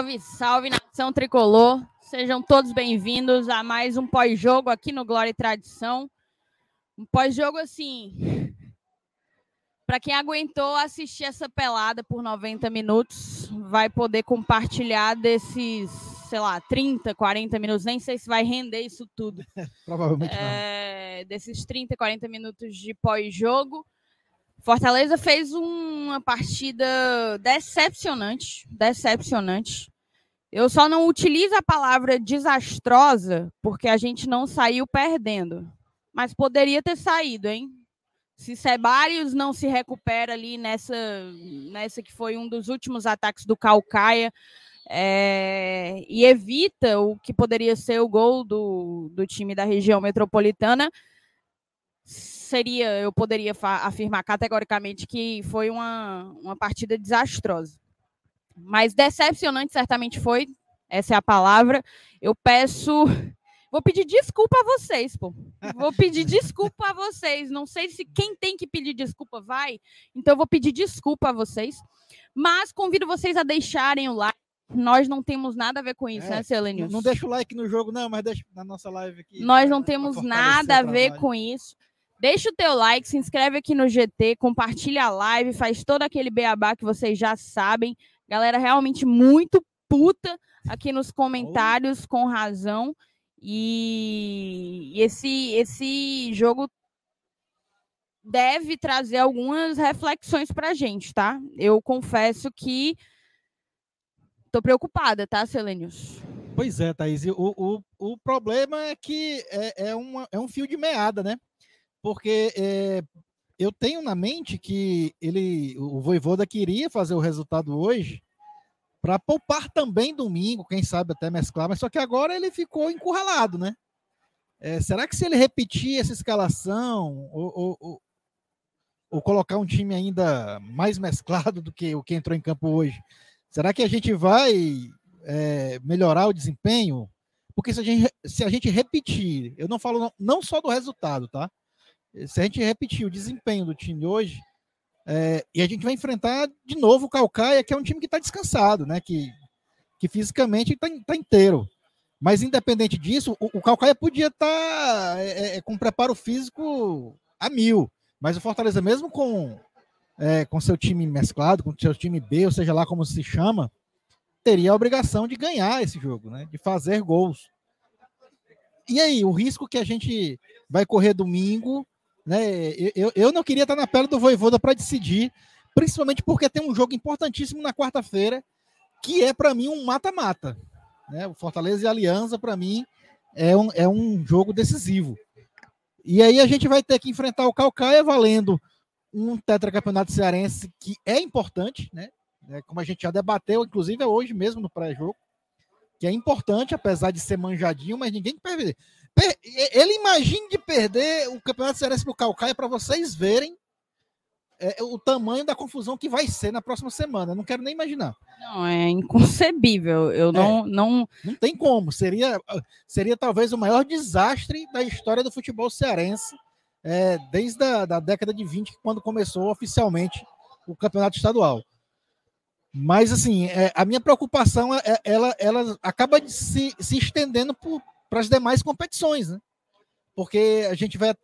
Salve, salve nação tricolor. Sejam todos bem-vindos a mais um pós-jogo aqui no Glória e Tradição. Um pós-jogo assim, para quem aguentou assistir essa pelada por 90 minutos, vai poder compartilhar desses, sei lá, 30, 40 minutos, nem sei se vai render isso tudo. Provavelmente é, Desses 30, 40 minutos de pós-jogo. Fortaleza fez uma partida decepcionante, decepcionante. Eu só não utilizo a palavra desastrosa porque a gente não saiu perdendo. Mas poderia ter saído, hein? Se Sebarius não se recupera ali nessa, nessa que foi um dos últimos ataques do Calcaia é, e evita o que poderia ser o gol do, do time da região metropolitana, seria, eu poderia afirmar categoricamente que foi uma, uma partida desastrosa. Mas decepcionante certamente foi, essa é a palavra. Eu peço. Vou pedir desculpa a vocês, pô. Vou pedir desculpa a vocês. Não sei se quem tem que pedir desculpa vai, então eu vou pedir desculpa a vocês. Mas convido vocês a deixarem o like. Nós não temos nada a ver com isso, é, né, Selenius? Não, não deixa o like no jogo, não, mas deixa na nossa live aqui. Nós não temos nada a ver com isso. Deixa o teu like, se inscreve aqui no GT, compartilha a live, faz todo aquele beabá que vocês já sabem. Galera realmente muito puta aqui nos comentários, com razão. E esse, esse jogo deve trazer algumas reflexões pra gente, tá? Eu confesso que tô preocupada, tá, Selenius? Pois é, Thaís. O, o, o problema é que é, é, uma, é um fio de meada, né? Porque é, eu tenho na mente que ele, o Voivoda queria fazer o resultado hoje para poupar também domingo, quem sabe até mesclar, mas só que agora ele ficou encurralado, né? É, será que se ele repetir essa escalação ou, ou, ou, colocar um time ainda mais mesclado do que o que entrou em campo hoje, será que a gente vai é, melhorar o desempenho? Porque se a, gente, se a gente repetir, eu não falo não só do resultado, tá? Se a gente repetir o desempenho do time hoje, é, e a gente vai enfrentar de novo o Calcaia, que é um time que está descansado, né? Que, que fisicamente está tá inteiro. Mas independente disso, o, o Calcaia podia estar tá, é, é, com preparo físico a mil. Mas o Fortaleza, mesmo com, é, com seu time mesclado, com seu time B, ou seja lá como se chama, teria a obrigação de ganhar esse jogo, né? De fazer gols. E aí, o risco que a gente vai correr domingo né? Eu, eu não queria estar na pele do Voivoda para decidir, principalmente porque tem um jogo importantíssimo na quarta-feira, que é para mim um mata-mata. Né? O Fortaleza e Aliança, para mim, é um, é um jogo decisivo. E aí a gente vai ter que enfrentar o Calcaia valendo um tetracampeonato cearense que é importante, né? É, como a gente já debateu, inclusive hoje mesmo no pré-jogo, que é importante, apesar de ser manjadinho, mas ninguém perde. Ele imagine de perder o Campeonato Cearense para o Calcaia para vocês verem é, o tamanho da confusão que vai ser na próxima semana. Eu não quero nem imaginar. Não, é inconcebível. Eu não, é, não. Não tem como. Seria, seria talvez o maior desastre da história do futebol cearense é, desde a da década de 20, quando começou oficialmente o campeonato estadual. Mas, assim, é, a minha preocupação, é, ela, ela acaba se, se estendendo para as demais competições, né? Porque a gente vai.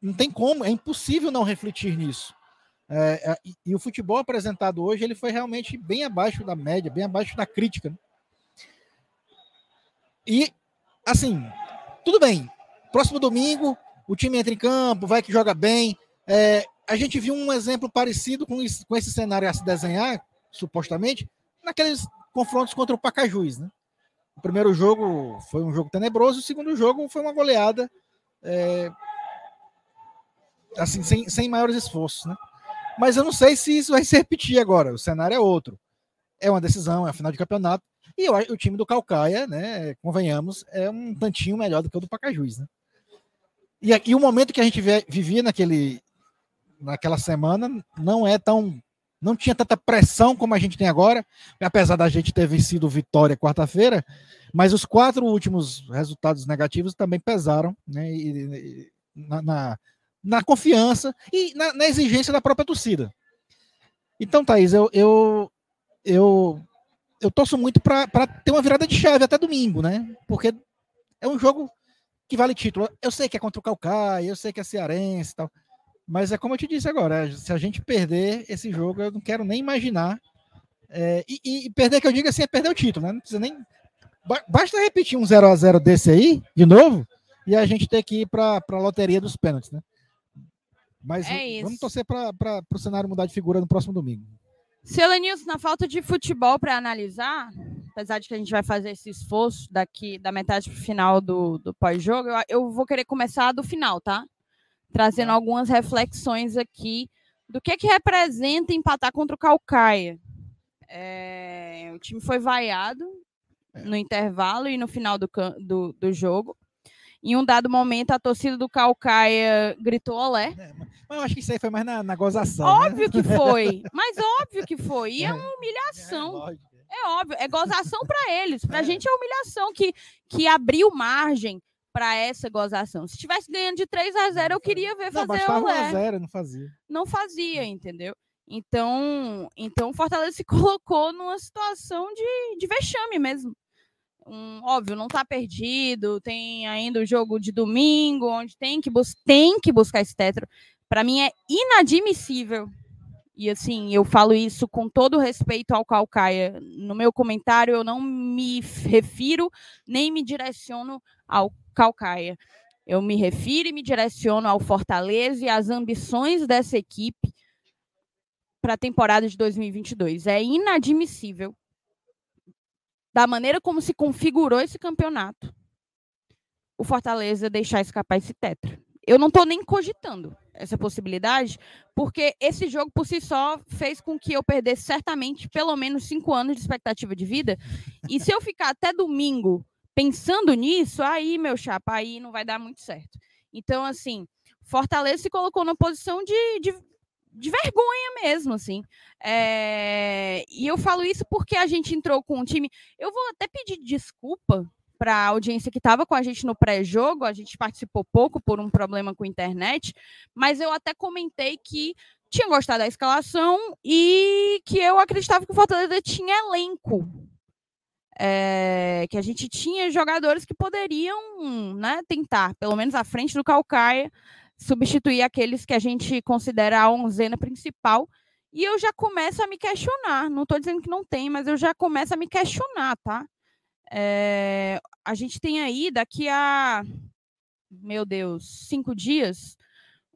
Não tem como, é impossível não refletir nisso. É, é, e, e, o futebol apresentado hoje ele foi realmente bem abaixo da média, bem abaixo da crítica. Né? E, assim, tudo bem. Próximo domingo, o time entra em campo, vai que joga bem. É, a gente viu um exemplo parecido com, isso, com esse cenário a se desenhar, supostamente, naqueles confrontos contra o Pacajus, né? O primeiro jogo foi um jogo tenebroso, o segundo jogo foi uma goleada é, assim, sem, sem maiores esforços, né? Mas eu não sei se isso vai se repetir agora. O cenário é outro. É uma decisão, é a final de campeonato. E eu, o time do Calcaia, né, convenhamos, é um tantinho melhor do que o do Pacajus, né? E, e o momento que a gente vivia naquele, naquela semana não é tão não tinha tanta pressão como a gente tem agora, apesar da gente ter vencido Vitória quarta-feira, mas os quatro últimos resultados negativos também pesaram né, e, na, na, na, confiança e na, na, exigência da própria torcida. Então, Thaís, eu, eu, eu, eu torço muito para ter uma virada de chave até domingo, né? Porque é um jogo que vale título. Eu sei que é contra o Calcaia, eu sei que é cearense e tal. Mas é como eu te disse agora, se a gente perder esse jogo, eu não quero nem imaginar. É, e, e, perder, que eu digo assim, é perder o título, né? Não precisa nem. Basta repetir um 0 a 0 desse aí, de novo, e a gente ter que ir para a loteria dos pênaltis, né? Mas é vamos torcer para o cenário mudar de figura no próximo domingo. Selenilson, na falta de futebol para analisar, apesar de que a gente vai fazer esse esforço daqui da metade para o final do, do pós-jogo, eu, eu, vou querer começar do final, tá? Trazendo algumas reflexões aqui do que que representa empatar contra o Calcaia. É, o time foi vaiado é. no intervalo e no final do, do, do jogo. Em um dado momento, a torcida do Calcaia gritou olé. É, mas eu acho que isso aí foi mais na, na gozação. Né? Óbvio né? que foi. Mas óbvio que foi. E é, é uma humilhação. É, é óbvio. É gozação para eles. Para a é. gente é humilhação que, que abriu margem para essa gozação. Se tivesse ganhando de 3 a 0 eu queria ver fazer não, olé. 1 0 não fazia. Não fazia, entendeu? Então, então o Fortaleza se colocou numa situação de, de vexame mesmo um, óbvio, não está perdido, tem ainda o jogo de domingo, onde tem que, bus tem que buscar esse tetra. Para mim é inadmissível. E assim, eu falo isso com todo respeito ao Calcaia. No meu comentário, eu não me refiro nem me direciono ao Calcaia. Eu me refiro e me direciono ao Fortaleza e às ambições dessa equipe para a temporada de 2022. É inadmissível da maneira como se configurou esse campeonato, o Fortaleza deixar escapar esse tetra. Eu não estou nem cogitando essa possibilidade, porque esse jogo por si só fez com que eu perdesse certamente pelo menos cinco anos de expectativa de vida. E se eu ficar até domingo pensando nisso, aí, meu chapa, aí não vai dar muito certo. Então, assim, Fortaleza se colocou na posição de, de de vergonha mesmo, assim. É... E eu falo isso porque a gente entrou com um time. Eu vou até pedir desculpa para a audiência que estava com a gente no pré-jogo. A gente participou pouco por um problema com a internet, mas eu até comentei que tinha gostado da escalação e que eu acreditava que o Fortaleza tinha elenco. É... que a gente tinha jogadores que poderiam né, tentar, pelo menos à frente do Calcaia, substituir aqueles que a gente considera a onzena principal. E eu já começo a me questionar. Não estou dizendo que não tem, mas eu já começo a me questionar, tá? É, a gente tem aí, daqui a, meu Deus, cinco dias,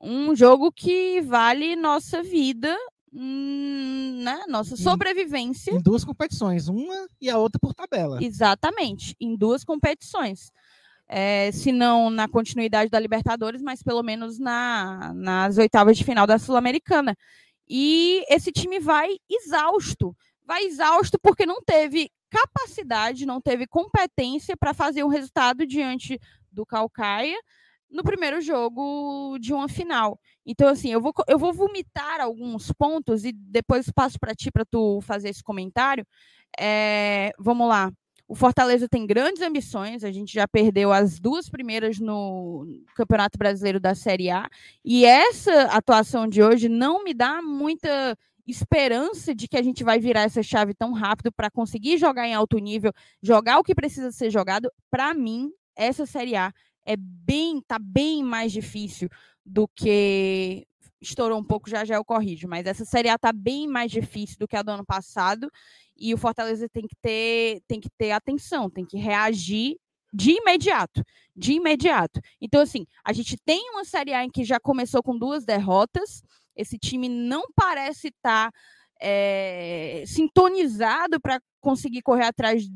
um jogo que vale nossa vida, né? Nossa sobrevivência. Em, em duas competições, uma e a outra por tabela. Exatamente, em duas competições é, se não na continuidade da Libertadores, mas pelo menos na, nas oitavas de final da Sul-Americana. E esse time vai exausto. Vai exausto porque não teve capacidade, não teve competência para fazer um resultado diante do Calcaia no primeiro jogo de uma final. Então, assim, eu vou, eu vou vomitar alguns pontos e depois passo para ti para tu fazer esse comentário. É, vamos lá. O Fortaleza tem grandes ambições, a gente já perdeu as duas primeiras no Campeonato Brasileiro da Série A, e essa atuação de hoje não me dá muita esperança de que a gente vai virar essa chave tão rápido para conseguir jogar em alto nível, jogar o que precisa ser jogado. Para mim, essa Série A é bem, tá bem mais difícil do que estourou um pouco, já já eu corrijo, mas essa Série A tá bem mais difícil do que a do ano passado e o Fortaleza tem que ter, tem que ter atenção, tem que reagir de imediato, de imediato. Então, assim, a gente tem uma Série A em que já começou com duas derrotas, esse time não parece estar tá, é, sintonizado para conseguir correr atrás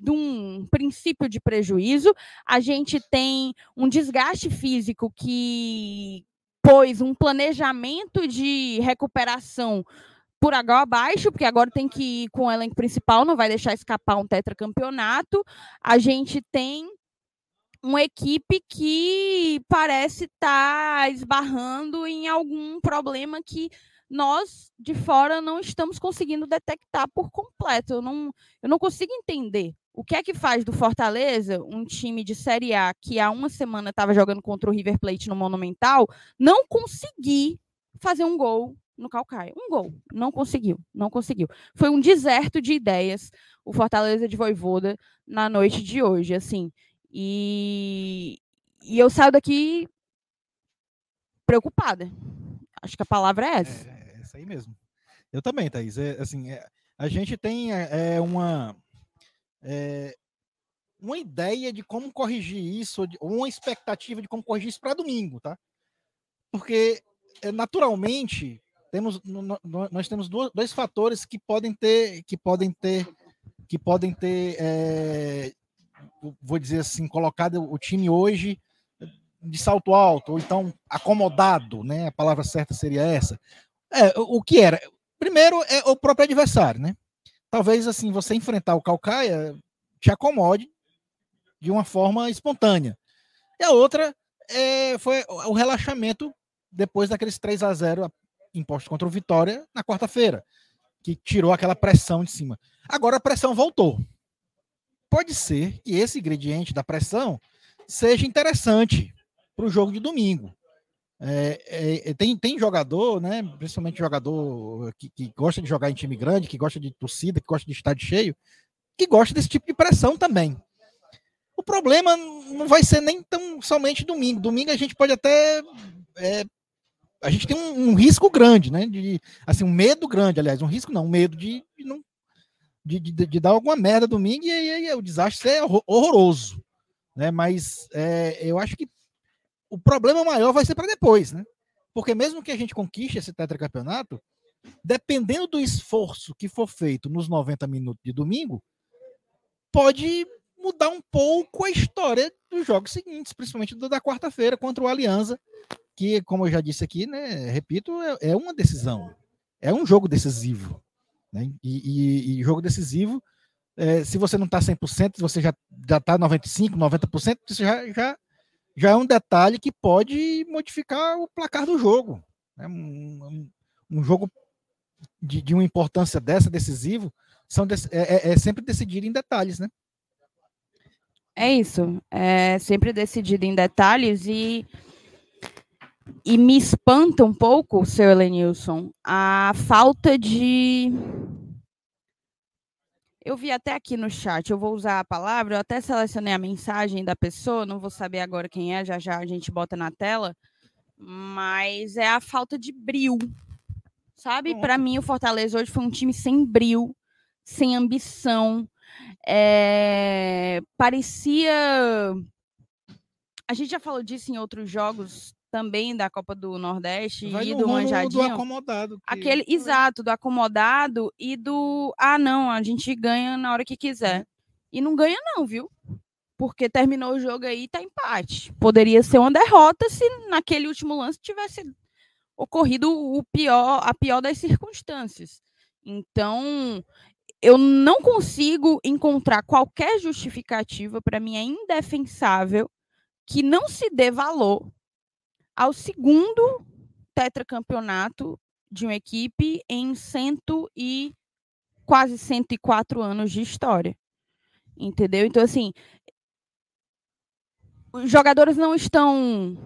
de um princípio de prejuízo. A gente tem um desgaste físico que pôs um planejamento de recuperação por água abaixo, porque agora tem que ir com o elenco principal, não vai deixar escapar um tetracampeonato. A gente tem uma equipe que parece estar tá esbarrando em algum problema que nós de fora não estamos conseguindo detectar por completo. Eu não, eu não consigo entender o que é que faz do Fortaleza, um time de Série A que há uma semana estava jogando contra o River Plate no Monumental, não conseguir fazer um gol no Calcaia. Um gol. Não conseguiu. Não conseguiu. Foi um deserto de ideias o Fortaleza de Voivoda na noite de hoje, assim. E, e eu saio daqui preocupada. Acho que a palavra é essa. É, essa aí mesmo. Eu também, Thaís. É, assim, é, a gente tem é, é uma, é, uma ideia de como corrigir isso, ou uma expectativa de como corrigir isso para domingo, tá? Porque, é, naturalmente, temos, nós temos dois fatores que podem ter, que podem ter, que podem ter, é, vou dizer assim, colocado o time hoje de salto alto, ou então acomodado, né? A palavra certa seria essa. É, o que era? Primeiro é o próprio adversário, né? Talvez assim, você enfrentar o Calcaia te acomode de uma forma espontânea. E a outra é, foi o relaxamento depois daqueles 3 a 0 impostos contra o Vitória na quarta-feira, que tirou aquela pressão de cima. Agora a pressão voltou. Pode ser que esse ingrediente da pressão seja interessante para o jogo de domingo. É, é, é, tem, tem jogador, né, principalmente jogador que, que, gosta de jogar em time grande, que gosta de torcida, que gosta de estádio cheio, que gosta desse tipo de pressão também. O problema não vai ser nem tão somente domingo. Domingo a gente pode até. É, a gente tem um, um, risco grande, né? De, assim, um medo grande, aliás, um risco não, um medo de, de não. De, de, de, dar alguma merda domingo e aí o desastre é horroroso. Né? Mas é, eu acho que o problema maior vai ser para depois, né? Porque mesmo que a gente conquiste esse tetracampeonato, dependendo do esforço que for feito nos 90 minutos de domingo, pode mudar um pouco a história dos jogos seguintes, principalmente do da quarta-feira contra o Alianza, que, como eu já disse aqui, né, repito, é, é uma decisão, é um jogo decisivo. Né? E, e, e jogo decisivo, é, se você não está 100%, se você já está 95%, 90%, você já, já já é um detalhe que pode modificar o placar do jogo. Né? Um, um, jogo de, de, uma importância dessa, decisivo, são é, é, é, sempre decidido em detalhes, né? É isso, é sempre decidido em detalhes e, e me espanta um pouco, seu Elenilson, a falta de eu vi até aqui no chat, eu vou usar a palavra, eu até selecionei a mensagem da pessoa, não vou saber agora quem é, já já a gente bota na tela, mas é a falta de bril. Sabe? Para mim, o Fortaleza hoje foi um time sem bril, sem ambição. É... Parecia. A gente já falou disso em outros jogos também da Copa do Nordeste Vai e do Manjadinho. Do acomodado. Que... Aquele, exato, do acomodado e do ah, não, a gente ganha na hora que quiser. E não ganha não, viu? Porque terminou o jogo aí tá empate. Poderia ser uma derrota se naquele último lance tivesse ocorrido o pior, a pior das circunstâncias. Então, eu não consigo encontrar qualquer justificativa para mim é indefensável que não se dê valor ao segundo tetracampeonato de uma equipe em cento e quase 104 anos de história. Entendeu? Então, assim, os jogadores não estão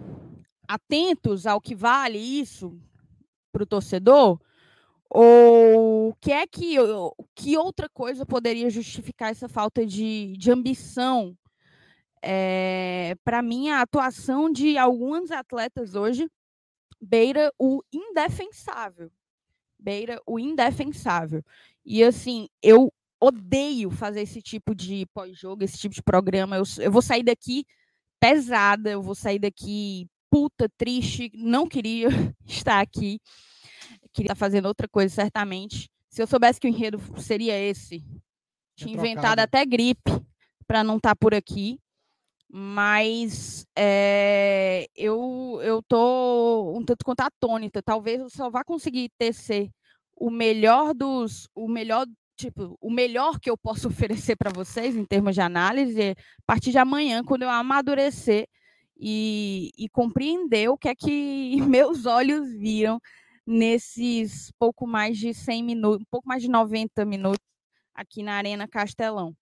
atentos ao que vale isso para o torcedor? Ou que é que, que outra coisa poderia justificar essa falta de, de ambição é, eh, para mim, a atuação de alguns atletas hoje beira o indefensável. Beira o indefensável. E assim, eu odeio fazer esse tipo de pós-jogo, esse tipo de programa. Eu, eu vou sair daqui pesada, eu vou sair daqui puta, triste, não queria estar aqui. Queria estar fazendo outra coisa, certamente. Se eu soubesse que o enredo seria esse, tinha inventado até gripe para não estar por aqui mas é, eu eu tô um tanto quanto atônita. Talvez eu só vá conseguir tecer o melhor dos, o melhor tipo, o melhor que eu posso oferecer para vocês em termos de análise a partir de amanhã, quando eu amadurecer e, e compreender o que é que meus olhos viram nesses pouco mais de 100 minutos, um pouco mais de 90 minutos aqui na Arena Castelão.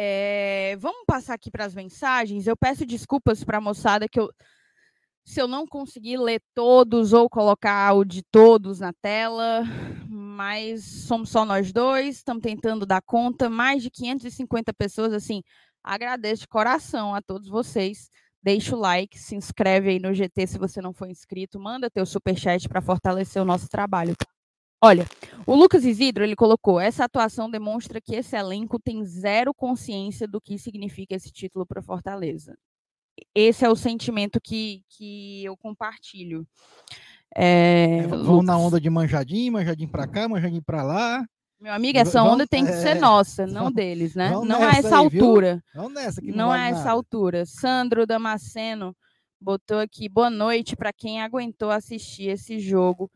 É, vamos passar aqui para as mensagens. Eu peço desculpas para a moçada que eu se eu não conseguir ler todos ou colocar o de todos na tela, mas somos só nós dois, estamos tentando dar conta, mais de 550 pessoas, assim, agradeço de coração a todos vocês. Deixa o like, se inscreve aí no GT se você não for inscrito, manda teu superchat para fortalecer o nosso trabalho. Tá? Olha, o Lucas Isidro, ele colocou, essa atuação demonstra que esse elenco tem zero consciência do que significa esse título para Fortaleza esse é o sentimento que, que eu compartilho. É, Vão na onda de manjadinho, manjadinho para cá, manjadinho para lá. Meu amigo, essa onda tem que ser é, nossa, não deles, né? Não a essa aí, altura. Não, não a essa nada. altura. Sandro Damasceno botou aqui boa noite para quem aguentou assistir esse jogo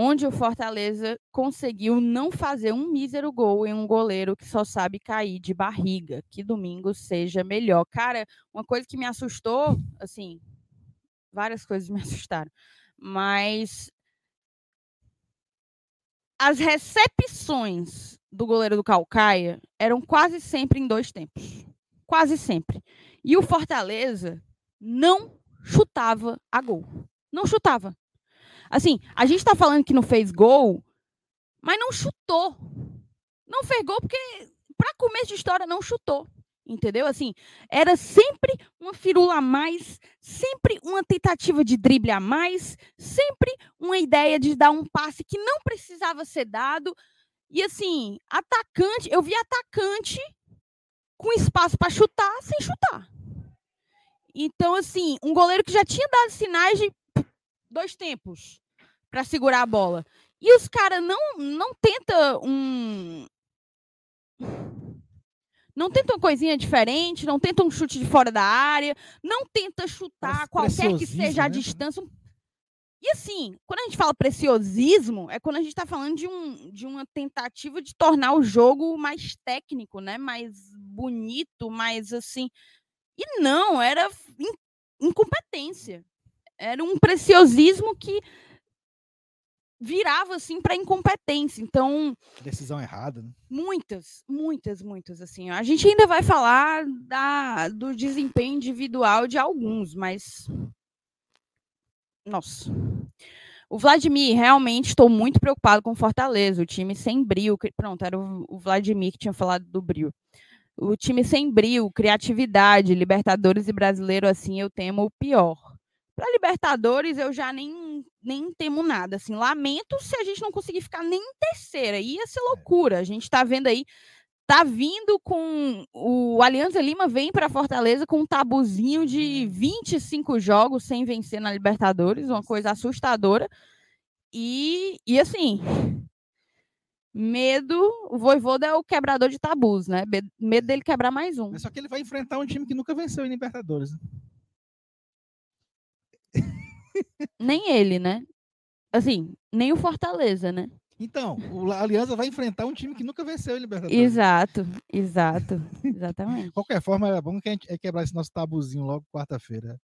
onde o Fortaleza conseguiu não fazer um mísero gol em um goleiro que só sabe cair de barriga. Que domingo seja melhor. Cara, uma coisa que me assustou, assim, várias coisas me assustaram, mas as recepções do goleiro do Calcaia eram quase sempre em dois tempos. Quase sempre. E o Fortaleza não chutava a gol. Não chutava. Assim, a gente está falando que não fez gol, mas não chutou. Não fez gol porque, para começo de história, não chutou. Entendeu? Assim, era sempre uma firula a mais, sempre uma tentativa de drible a mais, sempre uma ideia de dar um passe que não precisava ser dado. E assim, atacante, eu vi atacante com espaço para chutar sem chutar. Então, assim, um goleiro que já tinha dado sinais de dois tempos para segurar a bola. E os caras não não tenta um não tenta uma coisinha diferente, não tenta um chute de fora da área, não tenta chutar qualquer que seja a né? distância. E assim, quando a gente fala preciosismo, é quando a gente está falando de, um, de uma tentativa de tornar o jogo mais técnico, né? Mais bonito, mais assim. E não, era incompetência. Era um preciosismo que virava assim para incompetência. Então, decisão errada, né? Muitas, muitas, muitas assim. A gente ainda vai falar da, do desempenho individual de alguns, mas nossa. O Vladimir, realmente estou muito preocupado com o Fortaleza, o time sem brilho. Pronto, era o Vladimir que tinha falado do brilho. O time sem brilho, criatividade, Libertadores e Brasileiro, assim, eu temo o pior. Para Libertadores, eu já nem, nem temo nada. Assim, lamento se a gente não conseguir ficar nem em terceira. Ia ser é. loucura. A gente está vendo aí, tá vindo com o Alianza Lima vem para Fortaleza com um tabuzinho de 25 uhum. jogos sem vencer na Libertadores, uma coisa assustadora. E, e assim, medo, o Voivoda é o quebrador de tabus, né? Medo dele quebrar mais um. só que ele vai enfrentar um time que nunca venceu em Libertadores. Nem ele, né? Assim, nem o Fortaleza, né? Então, o Aliança vai enfrentar um time que nunca venceu em Libertadores. Exato, exato, exatamente. De qualquer forma, é bom que a gente é quebrar esse nosso tabuzinho logo quarta-feira.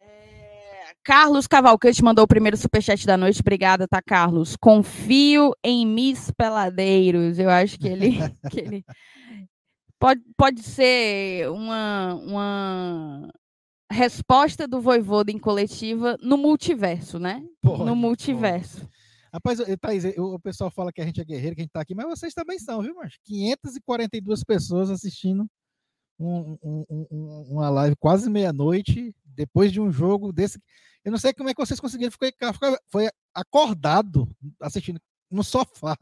É... Carlos Cavalcante mandou o primeiro superchat da noite. Obrigada, tá, Carlos? Confio em Miss Peladeiros. Eu acho que ele, que ele... Pode, pode ser uma, uma resposta do Voivoda em coletiva no multiverso, né? Pode, no multiverso. Pode. Rapaz, Thaís, o pessoal fala que a gente é guerreiro, que a gente tá aqui, mas vocês também são, viu, mas 542 pessoas assistindo um, um, um, uma live quase meia-noite, depois de um jogo desse. Eu não sei como é que vocês conseguiram ficar, ficar foi acordado assistindo no sofá.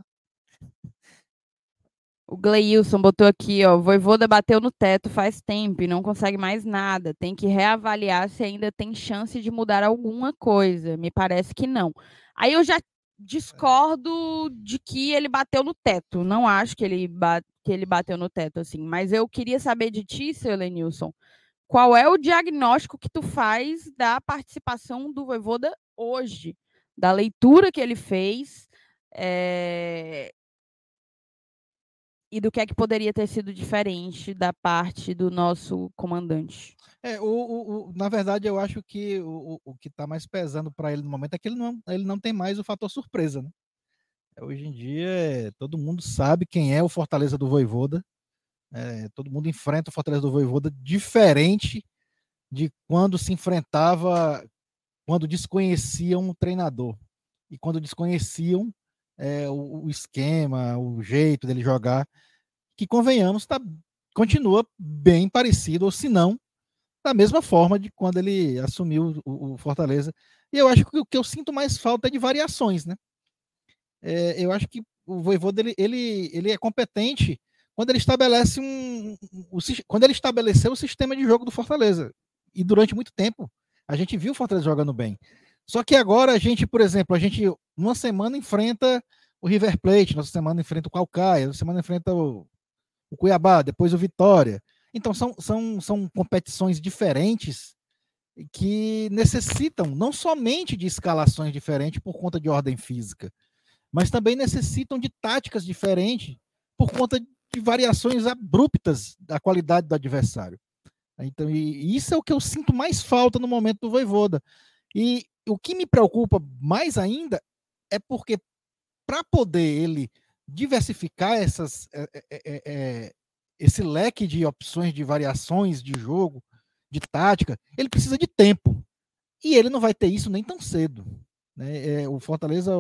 O Gleilson botou aqui, ó, Voivoda bateu no teto faz tempo e não consegue mais nada. Tem que reavaliar se ainda tem chance de mudar alguma coisa. Me parece que não. Aí eu já discordo de que ele bateu no teto. Não acho que ele, que ele bateu no teto, assim. Mas eu queria saber de ti, seu Lenilson, qual é o diagnóstico que tu faz da participação do Voivoda hoje? Da leitura que ele fez, é, e do que é que poderia ter sido diferente da parte do nosso comandante. É, o, o, o na verdade, eu acho que o, o que está mais pesando para ele no momento é que ele não, ele não tem mais o fator surpresa, né? Hoje em dia, é, todo mundo sabe quem é o Fortaleza do Voivoda. É, todo mundo enfrenta o Fortaleza do Voivoda diferente de quando se enfrentava quando desconheciam o treinador e quando desconheciam é, o, o, esquema, o jeito dele jogar, que convenhamos, tá, continua bem parecido, ou se não, da mesma forma de quando ele assumiu o, o Fortaleza. E eu acho que o que eu sinto mais falta é de variações, né? É, eu acho que o Voivoda ele, ele, ele é competente quando ele estabelece um, um, um, quando ele estabeleceu o sistema de jogo do Fortaleza. E durante muito tempo a gente viu o Fortaleza jogando bem. Só que agora a gente, por exemplo, a gente uma semana enfrenta o River Plate, nossa semana enfrenta o Calcaia, nossa semana enfrenta o, o Cuiabá, depois o Vitória. Então são, são, são competições diferentes que necessitam não somente de escalações diferentes por conta de ordem física, mas também necessitam de táticas diferentes por conta de variações abruptas da qualidade do adversário. Então, isso é o que eu sinto mais falta no momento do Voivoda. E o que me preocupa mais ainda é porque para poder ele diversificar essas, é, é, é, esse leque de opções de variações de jogo, de tática, ele precisa de tempo. E ele não vai ter isso nem tão cedo. Né? É, o Fortaleza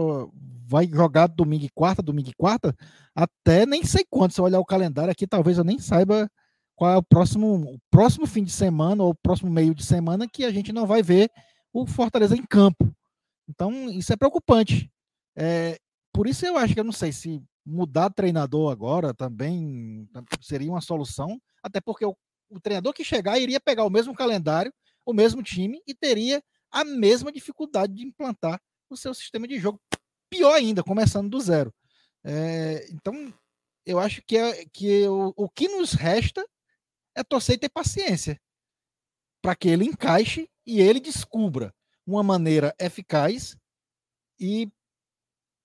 vai jogar domingo e quarta, domingo e quarta, até nem sei quando. Se eu olhar o calendário aqui, talvez eu nem saiba qual é o próximo, o próximo fim de semana ou o próximo meio de semana que a gente não vai ver o Fortaleza em campo. Então, isso é preocupante. É, por isso eu acho que eu não sei se mudar treinador agora também seria uma solução, até porque o, o treinador que chegar iria pegar o mesmo calendário, o mesmo time e teria a mesma dificuldade de implantar o seu sistema de jogo. Pior ainda, começando do zero. É, então, eu acho que, é, que o, o que nos resta é torcer e ter paciência para que ele encaixe e ele descubra uma maneira eficaz e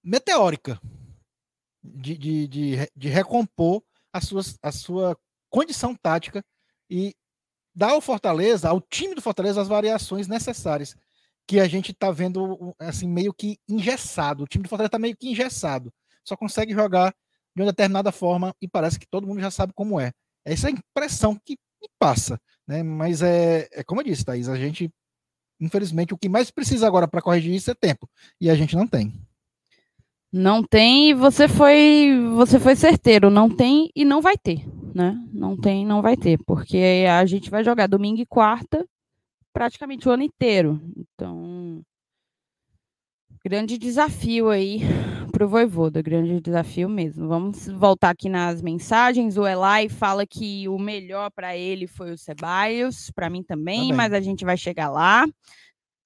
meteórica de, de, de, de recompor a, suas, a sua condição tática e dar ao Fortaleza, ao time do Fortaleza, as variações necessárias que a gente está vendo assim meio que engessado. O time do Fortaleza está meio que engessado. Só consegue jogar de uma determinada forma e parece que todo mundo já sabe como é. Essa é a impressão que me passa, né? Mas é, é como eu disse, Thaís, a gente infelizmente o que mais precisa agora para corrigir isso é tempo e a gente não tem. Não tem e você foi, você foi certeiro, não tem e não vai ter, né? Não tem, não vai ter, porque a gente vai jogar domingo e quarta praticamente o ano inteiro. Então, grande desafio aí para o Voivoda, grande desafio mesmo. Vamos voltar aqui nas mensagens. O Elai fala que o melhor para ele foi o Ceballos, para mim também, também, mas a gente vai chegar lá.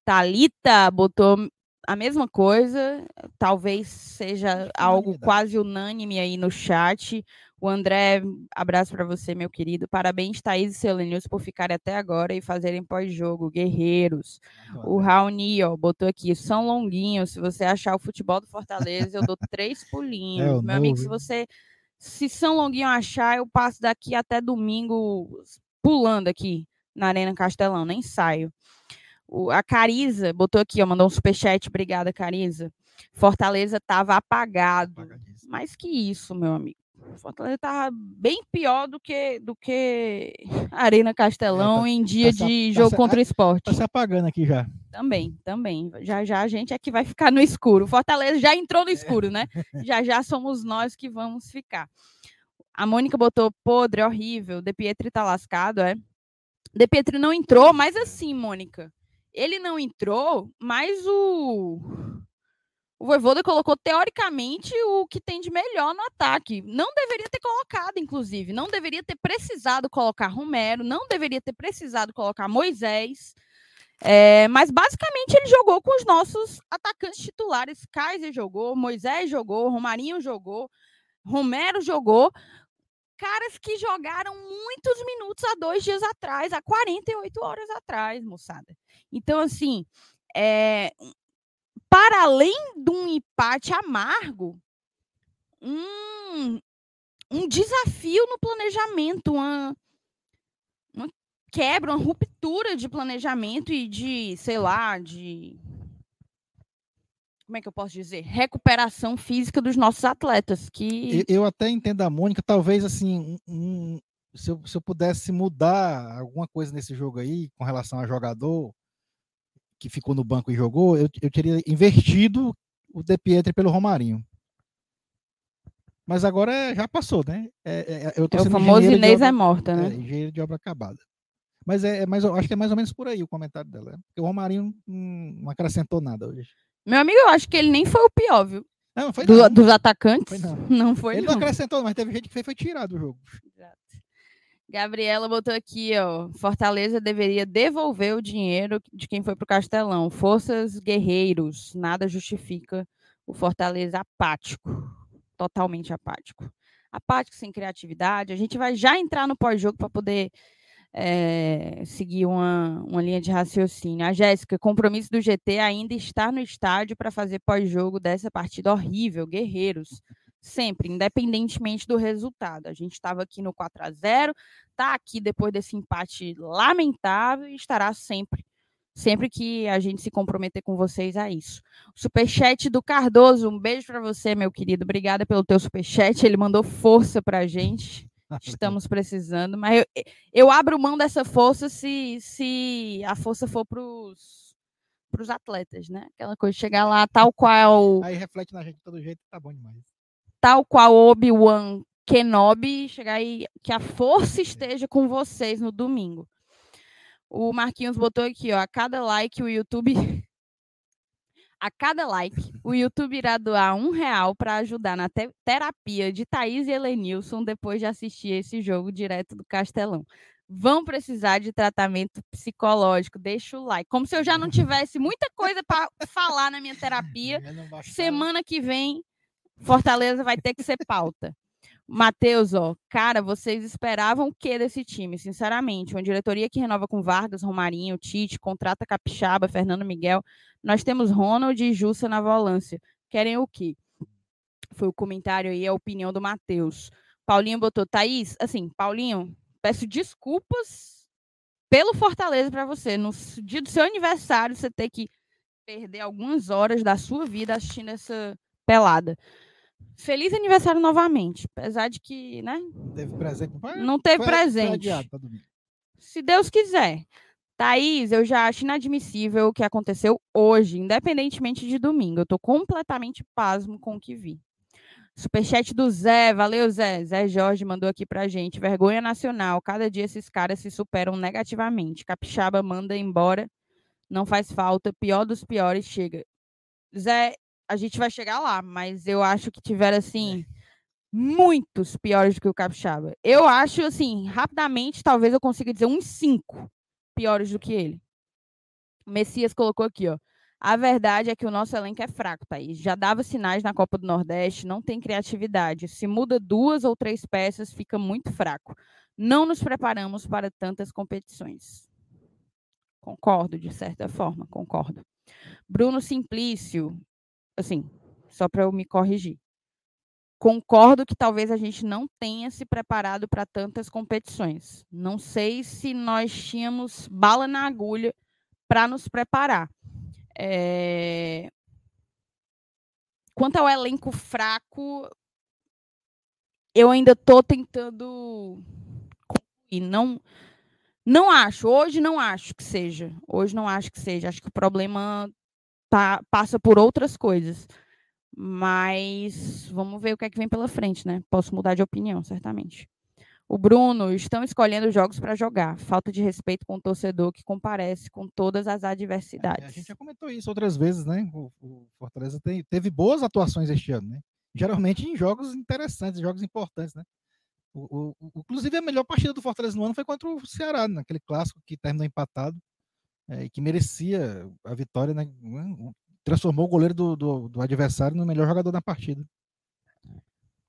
Talita botou a mesma coisa, talvez seja algo quase unânime aí no chat. O André, abraço para você, meu querido. Parabéns, Thaís e Selenius, por ficarem até agora e fazerem pós-jogo. Guerreiros. O Raoni, ó, botou aqui. São longuinhos. Se você achar o futebol do Fortaleza, eu dou três pulinhos. É, meu amigo, se você. Se São Longuinho achar, eu passo daqui até domingo pulando aqui na Arena Castelão. Nem saio. O, a Cariza botou aqui, ó, mandou um superchat. Obrigada, Cariza. Fortaleza estava apagado. Mais que isso, meu amigo. Fortaleza estava bem pior do que do que Arena Castelão é, tá, em dia tá, de tá, jogo contra o esporte. Está se apagando aqui já. Também, também. Já já a gente é que vai ficar no escuro. Fortaleza já entrou no é. escuro, né? já já somos nós que vamos ficar. A Mônica botou podre, horrível. De Pietri tá lascado, é? De Pietri não entrou, mas assim, Mônica. Ele não entrou, mas o o Voivoda colocou teoricamente o que tem de melhor no ataque. Não deveria ter colocado, inclusive. Não deveria ter precisado colocar Romero, não deveria ter precisado colocar Moisés. É, mas basicamente ele jogou com os nossos atacantes titulares. Kaiser jogou, Moisés jogou, Romarinho jogou, Romero jogou. Caras que jogaram muitos minutos há dois dias atrás, há 48 horas atrás, moçada. Então, assim, é, para além de um empate amargo, um, um desafio no planejamento, uma, uma quebra, uma ruptura de planejamento e de, sei lá, de como é que eu posso dizer? Recuperação física dos nossos atletas. Que eu, até entendo a Mônica, talvez assim, um, se, eu, se eu pudesse mudar alguma coisa nesse jogo aí com relação a jogador, que ficou no banco e jogou, eu, eu teria invertido o De Pietri pelo Romarinho. Mas agora já passou, né? É, é, eu tô é o famoso Inês obra, é morta, né? É, engenheiro de obra acabada. Mas é, é mais, acho que é mais ou menos por aí o comentário dela. Né? Porque o Romarinho não, não acrescentou nada hoje. Meu amigo, eu acho que ele nem foi o pior, viu? Não, não foi do, não. Dos atacantes? Foi não. não foi Ele não. não acrescentou, mas teve gente que fez, foi tirado do jogo. Exato. Gabriela botou aqui, ó. Fortaleza deveria devolver o dinheiro de quem foi pro Castelão. Forças guerreiros, nada justifica o Fortaleza apático. Totalmente apático. Apático, sem criatividade. A gente vai já entrar no pós-jogo para poder é, seguir uma, uma linha de raciocínio. A Jéssica, compromisso do GT ainda está no estádio para fazer pós-jogo dessa partida horrível, guerreiros. Sempre, independentemente do resultado. A gente estava aqui no 4 a 0 está aqui depois desse empate lamentável e estará sempre, sempre que a gente se comprometer com vocês a isso. Superchat do Cardoso, um beijo para você, meu querido. Obrigada pelo teu superchat. Ele mandou força para a gente. Estamos precisando, mas eu, eu abro mão dessa força se, se a força for para os atletas, né? Aquela coisa chegar lá, tal qual. Aí reflete na gente de todo jeito, tá bom demais. Tal qual Obi-Wan Kenobi, chegar aí, que a força esteja com vocês no domingo. O Marquinhos botou aqui, ó, a cada like o YouTube a cada like, o YouTube irá doar um real para ajudar na te terapia de Thaís e Helenilson depois de assistir esse jogo direto do Castelão. Vão precisar de tratamento psicológico. Deixa o like. Como se eu já não tivesse muita coisa para falar na minha terapia. Semana que vem, Fortaleza vai ter que ser pauta. Matheus, ó, cara, vocês esperavam o que desse time? Sinceramente, uma diretoria que renova com Vargas, Romarinho, Tite, contrata Capixaba, Fernando Miguel. Nós temos Ronald e Jussa na volância. Querem o quê? Foi o comentário aí, a opinião do Matheus. Paulinho botou, Thaís, assim, Paulinho, peço desculpas pelo Fortaleza para você. No dia do seu aniversário, você ter que perder algumas horas da sua vida assistindo essa pelada. Feliz aniversário novamente. Apesar de que, né? Teve presente. Não teve foi, presente. Foi Se Deus quiser. Thaís, eu já acho inadmissível o que aconteceu hoje, independentemente de domingo. Eu tô completamente pasmo com o que vi. Superchat do Zé, valeu Zé. Zé Jorge mandou aqui pra gente. Vergonha nacional. Cada dia esses caras se superam negativamente. Capixaba manda embora. Não faz falta. Pior dos piores chega. Zé, a gente vai chegar lá, mas eu acho que tiveram, assim, é. muitos piores do que o Capixaba. Eu acho, assim, rapidamente, talvez eu consiga dizer uns cinco piores do que ele. O Messias colocou aqui, ó. A verdade é que o nosso elenco é fraco, Thaís. Já dava sinais na Copa do Nordeste, não tem criatividade. Se muda duas ou três peças, fica muito fraco. Não nos preparamos para tantas competições. Concordo, de certa forma, concordo. Bruno Simplício, assim, só para eu me corrigir. Concordo que talvez a gente não tenha se preparado para tantas competições. Não sei se nós tínhamos bala na agulha para nos preparar. É... Quanto ao elenco fraco, eu ainda estou tentando e não não acho hoje não acho que seja hoje não acho que seja acho que o problema tá, passa por outras coisas. Mas vamos ver o que é que vem pela frente, né? Posso mudar de opinião, certamente. O Bruno, estão escolhendo jogos para jogar. Falta de respeito com o torcedor que comparece com todas as adversidades. É, a gente já comentou isso outras vezes, né? O, o Fortaleza tem, teve boas atuações este ano, né? Geralmente em jogos interessantes, jogos importantes, né? O, o, inclusive, a melhor partida do Fortaleza no ano foi contra o Ceará, naquele clássico que terminou empatado é, que merecia a vitória, né? transformou o goleiro do, do, do, adversário no melhor jogador da partida.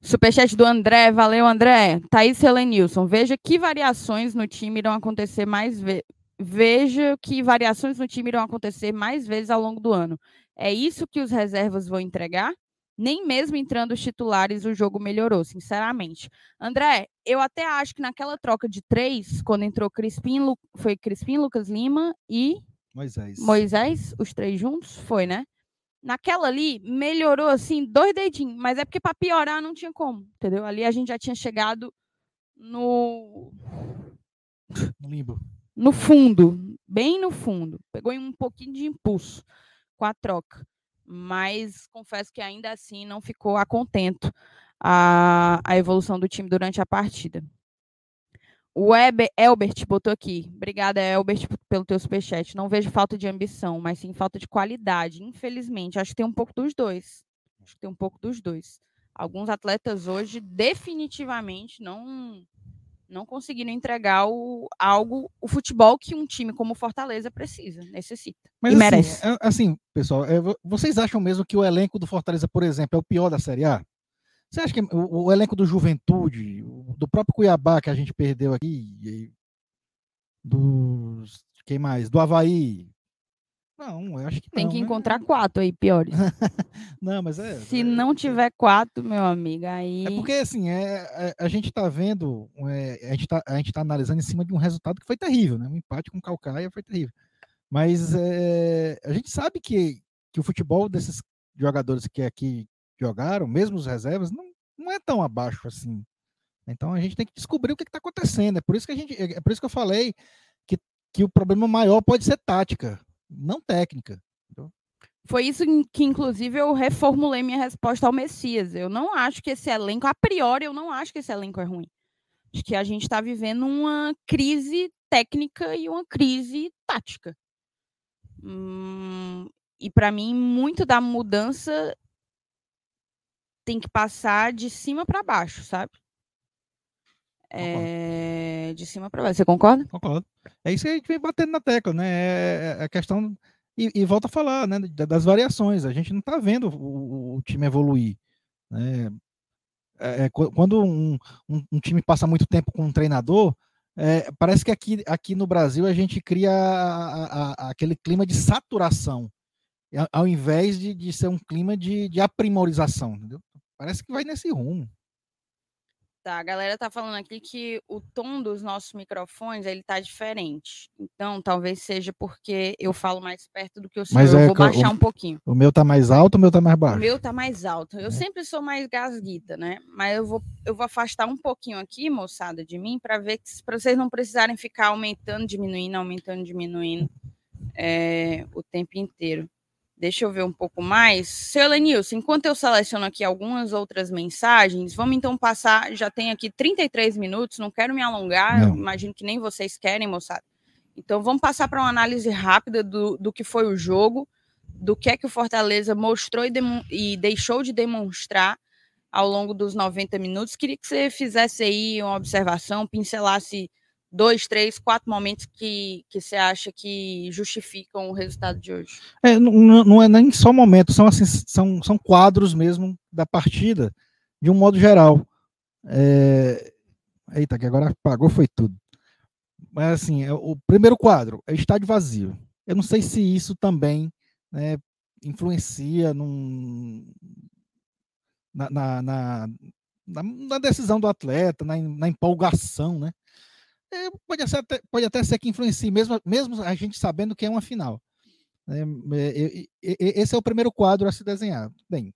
Superchat do André, valeu André. Thaís Helenilson, veja que variações no time irão acontecer mais ve veja que variações no time irão acontecer mais vezes ao longo do ano. É isso que os reservas vão entregar? Nem mesmo entrando os titulares o jogo melhorou, sinceramente. André, eu até acho que naquela troca de três, quando entrou Crispim, Lu... foi Crispim, Lucas Lima e Moisés. Moisés, os três juntos, foi, né? Naquela ali, melhorou assim, dois dedinhos, mas é porque para piorar não tinha como, entendeu? Ali a gente já tinha chegado no no limbo. No fundo, bem no fundo. Pegou um pouquinho de impulso com a troca. Mas confesso que ainda assim não ficou a contento a, a evolução do time durante a partida. O Elbert botou aqui. Obrigada, Elbert, pelo teu superchat. Não vejo falta de ambição, mas sim falta de qualidade. Infelizmente, acho que tem um pouco dos dois. Acho que tem um pouco dos dois. Alguns atletas hoje definitivamente não não conseguiram entregar o, algo, o futebol que um time como Fortaleza precisa, necessita Mas, e assim, merece. É, assim, pessoal, é, vocês acham mesmo que o elenco do Fortaleza, por exemplo, é o pior da Série A? Você acha que o, o elenco do Juventude, do próprio Cuiabá que a gente perdeu aqui, dos quem mais? Do Havaí, não, eu acho que Tem não, que né? encontrar quatro aí piores. não, mas é. Se é, não tiver quatro, meu amigo, aí. É porque assim, é, é a gente está vendo, é, a gente está a gente tá analisando em cima de um resultado que foi terrível, né? Um empate com o Calcaia foi terrível. Mas é, a gente sabe que, que o futebol desses jogadores que aqui jogaram, mesmo os reservas, não, não é tão abaixo assim. Então a gente tem que descobrir o que está acontecendo. É por isso que a gente, é por isso que eu falei que, que o problema maior pode ser tática não técnica. Foi isso que, inclusive, eu reformulei minha resposta ao Messias. Eu não acho que esse elenco, a priori, eu não acho que esse elenco é ruim. Acho que a gente está vivendo uma crise técnica e uma crise tática. Hum, e para mim, muito da mudança tem que passar de cima para baixo, sabe? É, de cima para baixo. Você concorda? Concordo. É isso que a gente vem batendo na tecla, né? É, é a questão. E, e volta a falar, né? Das variações. A gente não está vendo o, o, time evoluir. Né? É, é quando um, um, um, time passa muito tempo com um treinador, é, parece que aqui, aqui no Brasil a gente cria a, a, aquele clima de saturação, ao invés de, de ser um clima de, de aprimorização. Entendeu? Parece que vai nesse rumo. Tá, a galera tá falando aqui que o tom dos nossos microfones, ele tá diferente. Então, talvez seja porque eu falo mais perto do que o senhor. Mas eu é, vou baixar o, um pouquinho. O meu tá mais alto, o meu tá mais baixo? O meu tá mais alto. Eu é. sempre sou mais gasguita, né? Mas eu vou, eu vou afastar um pouquinho aqui, moçada, de mim, para ver para vocês não precisarem ficar aumentando, diminuindo, aumentando, diminuindo é, o tempo inteiro. Deixa eu ver um pouco mais. Seu Lenilson, enquanto eu seleciono aqui algumas outras mensagens, vamos então passar. Já tem aqui 33 minutos, não quero me alongar, imagino que nem vocês querem, moçada. Então vamos passar para uma análise rápida do, do que foi o jogo, do que é que o Fortaleza mostrou e, e deixou de demonstrar ao longo dos 90 minutos. Queria que você fizesse aí uma observação, pincelasse dois, três, quatro momentos que, que você acha que justificam o resultado de hoje? É, não, não é nem só momentos, são, assim, são, são quadros mesmo da partida, de um modo geral. É... Eita, que agora apagou foi tudo. Mas assim, é, o primeiro quadro é estádio vazio. Eu não sei se isso também né, influencia num, na, na, na, na, decisão do atleta, na, na empolgação, né? É, pode, ser até, pode até ser que influencie, mesmo, mesmo a gente sabendo que é uma final. É, é, esse é o primeiro quadro a se desenhar. Bem,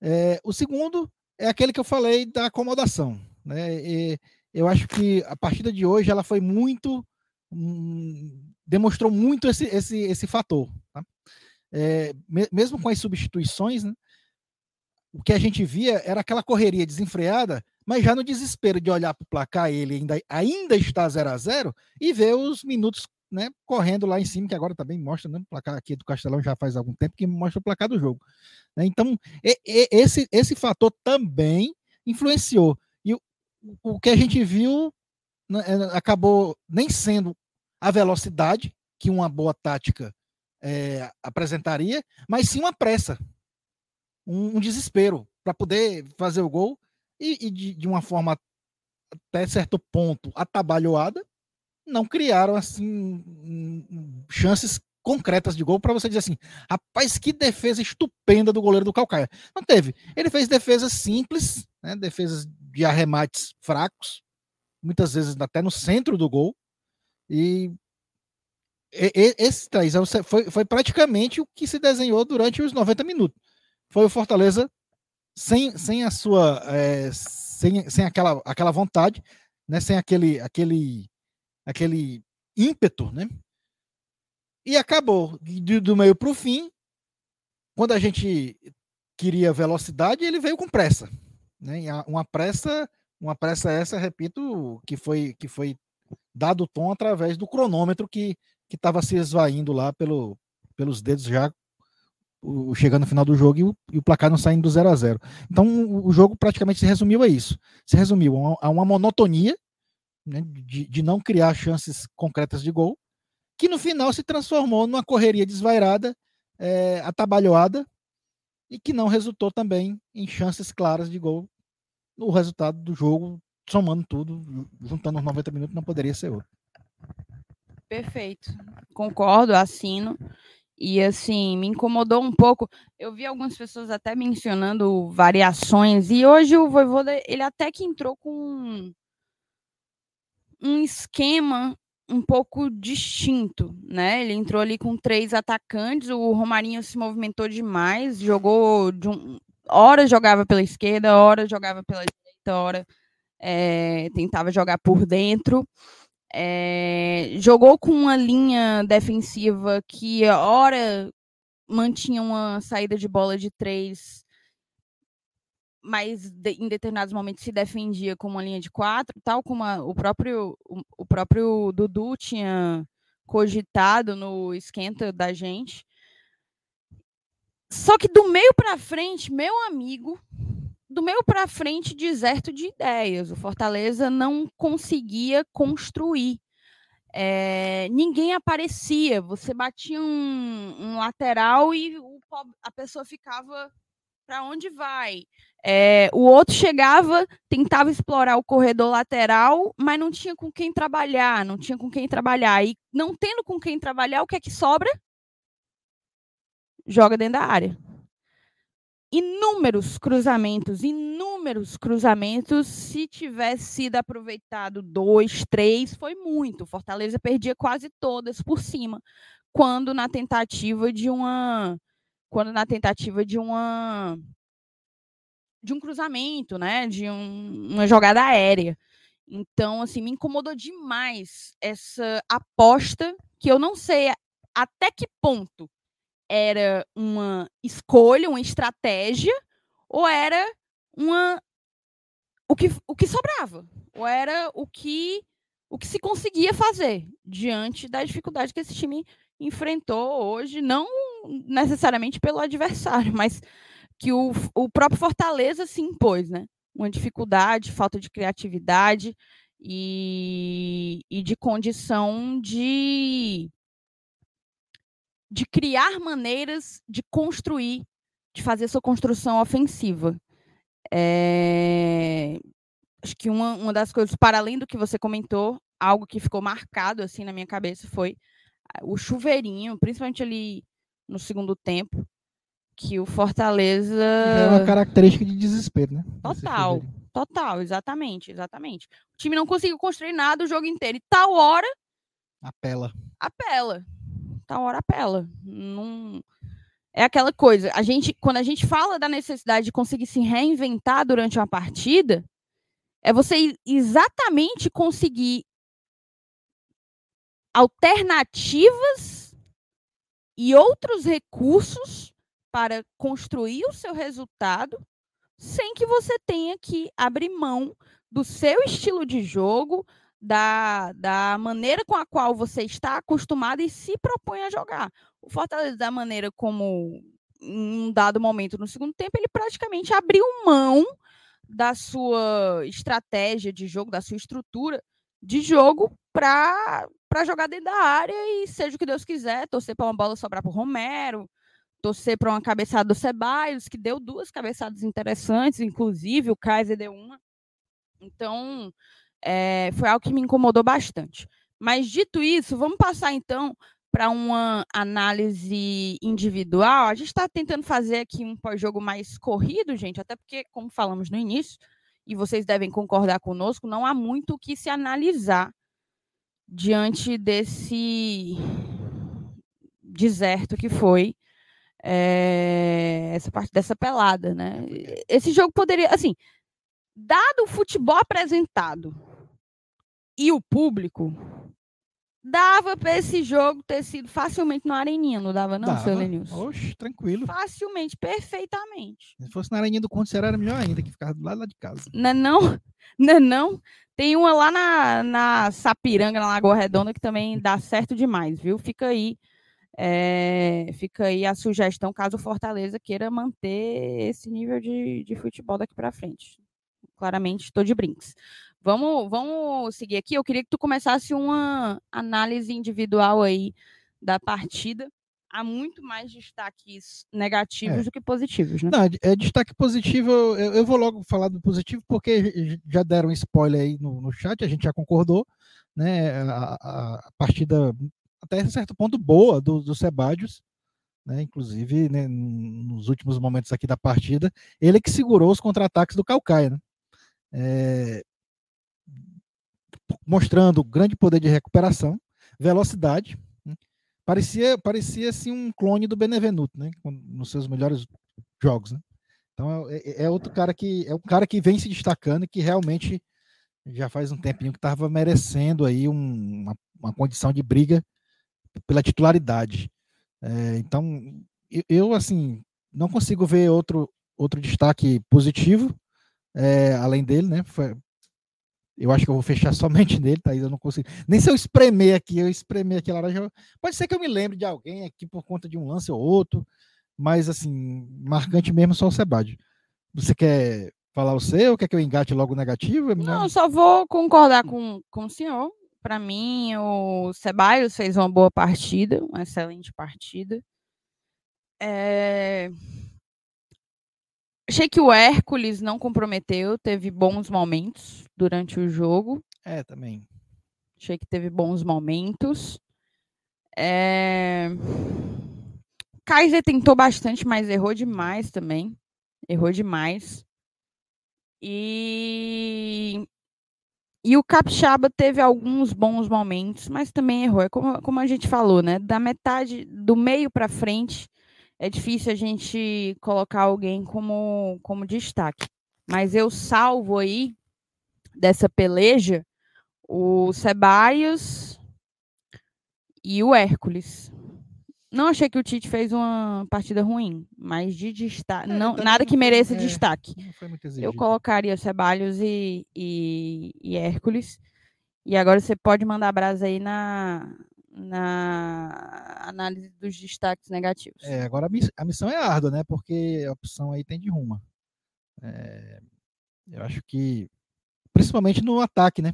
é, o segundo é aquele que eu falei da acomodação. Né? eu acho que a partida de hoje ela foi muito. Hum, demonstrou muito esse, esse, esse fator. Tá? É, mesmo com as substituições, né? o que a gente via era aquela correria desenfreada mas já no desespero de olhar para o placar, ele ainda, ainda está 0 a 0 e ver os minutos né, correndo lá em cima, que agora também mostra, né, o placar aqui do Castelão já faz algum tempo que mostra o placar do jogo. Né, então, e, e, esse, esse fator também influenciou. E o, o que a gente viu né, é, acabou nem sendo a velocidade que uma boa tática é, apresentaria, mas sim uma pressa, um, um desespero para poder fazer o gol e, e de, de, uma forma até certo ponto atabalhoada, não criaram assim chances concretas de gol para você dizer assim, rapaz, que defesa estupenda do goleiro do Calcaia. Não teve. Ele fez defesas simples, né, defesas de arremates fracos, muitas vezes até no centro do gol. E esse 3 foi, foi praticamente o que se desenhou durante os 90 minutos. Foi o Fortaleza sem, sem a sua é, sem, sem aquela, aquela vontade, né, sem aquele, aquele, aquele ímpeto, né, E acabou. Do, do meio para o fim, quando a gente queria velocidade, ele veio com pressa. Né? Uma pressa, uma pressa essa, repito, que foi, que foi dado tom através do cronômetro que estava se esvaindo lá pelo, pelos dedos já o, chegando no final do jogo e o, e o, placar não saindo do 0 a 0 Então o, o, jogo praticamente se resumiu a isso. Se resumiu a uma, a uma monotonia né, de, de não criar chances concretas de gol, que no final se transformou numa correria desvairada, é, atabalhoada, e que não resultou também em chances claras de gol. O resultado do jogo, somando tudo, juntando os 90 minutos, não poderia ser outro. Perfeito. Concordo, assino. E assim, me incomodou um pouco. Eu vi algumas pessoas até mencionando variações, e hoje o Voivoda, ele até que entrou com um esquema um pouco distinto, né? Ele entrou ali com três atacantes, o Romarinho se movimentou demais, jogou de um, hora jogava pela esquerda, hora jogava pela direita, hora é, tentava jogar por dentro. É, jogou com uma linha defensiva que hora mantinha uma saída de bola de três, mas de, em determinados momentos se defendia com uma linha de quatro, tal como a, o próprio o, o, próprio Dudu tinha cogitado no esquenta da gente. Só que do meio para frente, meu amigo, do meio para frente, deserto de ideias. O Fortaleza não conseguia construir. É, ninguém aparecia. Você batia um, um lateral e o, a pessoa ficava para onde vai. É, o outro chegava, tentava explorar o corredor lateral, mas não tinha com quem trabalhar, não tinha com quem trabalhar. E não tendo com quem trabalhar, o que é que sobra? Joga dentro da área inúmeros cruzamentos, inúmeros cruzamentos. Se tivesse sido aproveitado dois, três, foi muito. Fortaleza perdia quase todas por cima, quando na tentativa de uma, quando na tentativa de uma, de um cruzamento, né, de um, uma jogada aérea. Então, assim, me incomodou demais essa aposta que eu não sei até que ponto era uma escolha, uma estratégia, ou era uma o que, o que sobrava, ou era o que o que se conseguia fazer diante da dificuldade que esse time enfrentou hoje, não necessariamente pelo adversário, mas que o, o próprio Fortaleza se impôs, né? Uma dificuldade, falta de criatividade e, e de condição de de criar maneiras de construir, de fazer sua construção ofensiva. É... Acho que uma, uma das coisas, para além do que você comentou, algo que ficou marcado assim na minha cabeça foi o chuveirinho, principalmente ali no segundo tempo, que o Fortaleza. É uma característica de desespero, né? Total, total, exatamente, exatamente. O time não conseguiu construir nada o jogo inteiro. E tal hora. Apela. Apela tal hora apela. Não é aquela coisa. A gente, quando a gente fala da necessidade de conseguir se reinventar durante uma partida, é você exatamente conseguir alternativas e outros recursos para construir o seu resultado sem que você tenha que abrir mão do seu estilo de jogo, da, da maneira com a qual você está acostumado e se propõe a jogar. O Fortaleza, da maneira como, em um dado momento no segundo tempo, ele praticamente abriu mão da sua estratégia de jogo, da sua estrutura de jogo para jogar dentro da área e seja o que Deus quiser, torcer para uma bola sobrar para o Romero, torcer para uma cabeçada do Ceballos, que deu duas cabeçadas interessantes, inclusive o Kaiser deu uma. Então, é, foi algo que me incomodou bastante. Mas dito isso, vamos passar então para uma análise individual. A gente está tentando fazer aqui um pós-jogo mais corrido, gente, até porque, como falamos no início, e vocês devem concordar conosco, não há muito o que se analisar diante desse deserto que foi é, essa parte dessa pelada, né? Esse jogo poderia, assim, dado o futebol apresentado e o público, Dava para esse jogo ter sido facilmente no Areninha, não dava não, Dava. seu Lenilson? Oxe, tranquilo. Facilmente, perfeitamente. Se fosse na areninha do Será era melhor ainda, que ficava lado lá de casa. Não é não? Não é não? Tem uma lá na, na Sapiranga, na Lagoa Redonda, que também dá certo demais, viu? Fica aí, é, fica aí a sugestão, caso o Fortaleza queira manter esse nível de, de futebol daqui para frente. Claramente, estou de brinks. Vamos, vamos seguir aqui. Eu queria que tu começasse uma análise individual aí da partida. Há muito mais destaques negativos É. do que positivos, né? Não, é destaque positivo. Eu, eu vou logo falar do positivo, porque já deram spoiler aí no, no chat, a gente já concordou, né? A, a- partida até certo ponto boa do, do Sebadios, né? Inclusive, né, nos últimos momentos aqui da partida, ele que segurou os contra-ataques do Calcaia, né? É, mostrando grande poder de recuperação, velocidade. né? Parecia, parecia assim um clone do Benevenuto, né? Nos seus melhores jogos, né? Então é, é- é outro cara que é um cara que vem se destacando e que realmente já faz um tempinho que estava merecendo aí um- uma, uma condição de briga pela titularidade. É, então eu, eu, assim não consigo ver outro outro destaque positivo é, além dele, né? Foi- eu acho que eu vou fechar somente nele, Thaís. Eu não consigo. Nem se eu espremer aqui, eu espremer aqui a laranja. Pode ser que eu me lembre de alguém aqui por conta de um lance ou outro, mas assim, marcante mesmo só o Sebade. Você quer falar o seu quer que eu engate logo o negativo? É melhor- Não, só vou concordar com, com o senhor. Para mim, o Ceballos fez uma boa partida, uma excelente partida. É, Achei que o Hércules não comprometeu, teve bons momentos durante o jogo. É, também. Achei que teve bons momentos. É... Kaiser tentou bastante, mas errou demais também. Errou demais. E... E o Capixaba teve alguns bons momentos, mas também errou. É como, como a gente falou, né? Da metade, do meio para frente, é difícil a gente colocar alguém como, como destaque. Mas eu salvo aí dessa peleja o Ceballos e o Hércules. Não achei que o Tite fez uma partida ruim, mas de destaque, É, não, nada que mereça é. destaque. Eu colocaria Ceballos e, e, e Hércules. E agora você pode mandar brasa aí na, na análise dos destaques negativos. É, agora a, miss- a missão é árdua, né? Porque a opção aí tem de ruma. É, eu acho que, principalmente no ataque, né?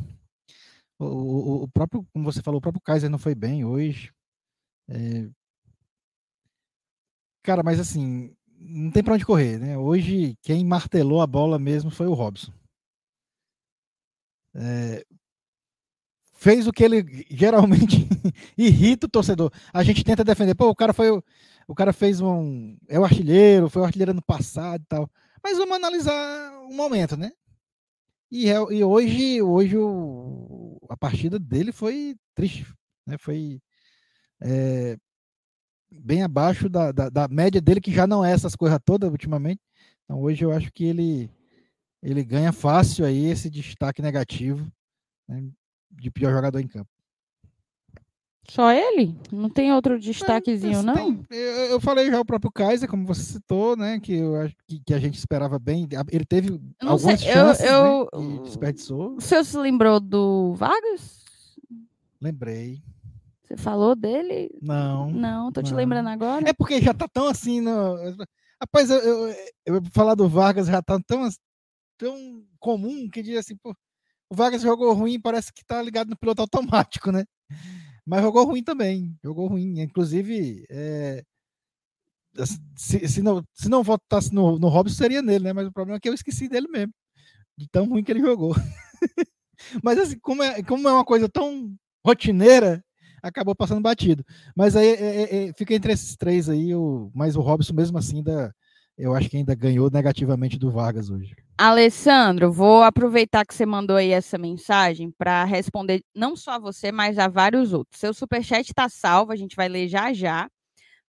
O, o- o próprio, como você falou, o próprio Kaiser não foi bem hoje. É, cara, mas assim, não tem para onde correr, né? Hoje, quem martelou a bola mesmo foi o Robson. É, fez o que ele geralmente irrita o torcedor. A gente tenta defender, pô, o cara foi o, cara fez um é o artilheiro, foi o artilheiro ano passado e tal. Mas vamos analisar o momento, né? E, é- e hoje, hoje o, a partida dele foi triste, né? Foi é, bem abaixo da, da, da média dele, que já não é essas coisas todas ultimamente. Então hoje eu acho que ele ele ganha fácil aí esse destaque negativo né, de pior jogador em campo. Só ele? Não tem outro destaquezinho, não? tem- eu, eu falei já o próprio Kaiser, como você citou, né? Que eu acho que, que a gente esperava bem. Ele teve não sei, algumas eu- chances, eu- né? E desperdiçou. O senhor se lembrou do Vargas? Lembrei. Você falou dele? Não. Não, tô te não. lembrando agora. É porque já tá tão assim. No... Rapaz, eu, eu, eu falar do Vargas já tá tão, tão comum que diz assim, pô, o Vargas jogou ruim, parece que tá ligado no piloto automático, né? Mas jogou ruim também, jogou ruim. Inclusive, é, se, se não, se não votasse no, no Robson, seria nele, né? Mas o problema é que eu esqueci dele mesmo, de tão ruim que ele jogou. Mas assim, como é, como é uma coisa tão rotineira, acabou passando batido. Mas aí é, é, é, fica entre esses três aí, o, mas o Robson mesmo assim ainda, eu acho que ainda ganhou negativamente do Vargas hoje. Alessandro, vou aproveitar que você mandou aí essa mensagem para responder não só a você, mas a vários outros. Seu superchat está salvo, a gente vai ler já já.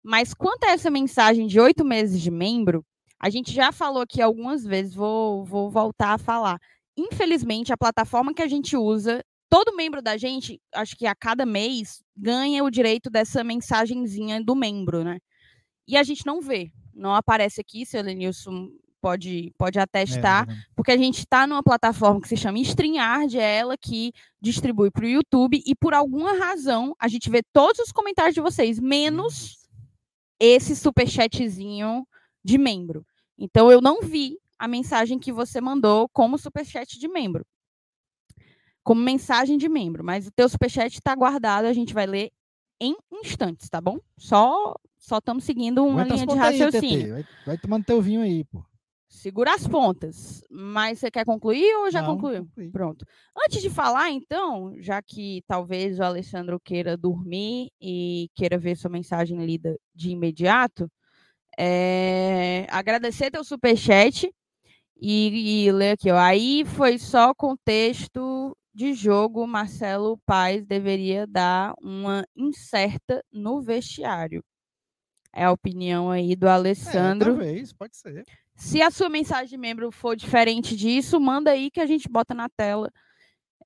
Mas quanto a essa mensagem de oito meses de membro, a gente já falou aqui algumas vezes, vou, vou voltar a falar. Infelizmente, a plataforma que a gente usa todo membro da gente, acho que a cada mês, ganha o direito dessa mensagenzinha do membro, né? E a gente não vê, não aparece aqui, se o Lenilson pode, pode atestar, é, porque a gente está numa plataforma que se chama StreamYard, é ela que distribui para o YouTube, e por alguma razão a gente vê todos os comentários de vocês, menos esse superchatzinho de membro. Então eu não vi a mensagem que você mandou como superchat de membro. Como mensagem de membro, mas o teu superchat está guardado, a gente vai ler em instantes, tá bom? Só só estamos seguindo uma linha de raciocínio. Aí, vai, vai tomando teu vinho aí, pô. Segura as pontas. Mas você quer concluir ou já Não, concluiu? Pronto. Antes de falar, então, já que talvez o Alessandro queira dormir e queira ver sua mensagem lida de imediato, é... agradecer teu superchat e, e ler aqui. Ó. Aí foi só contexto de jogo. Marcelo Paz deveria dar uma incerta no vestiário. É a opinião aí do é, Alessandro. É, talvez, pode ser. Se a sua mensagem de membro for diferente disso, manda aí que a gente bota na tela,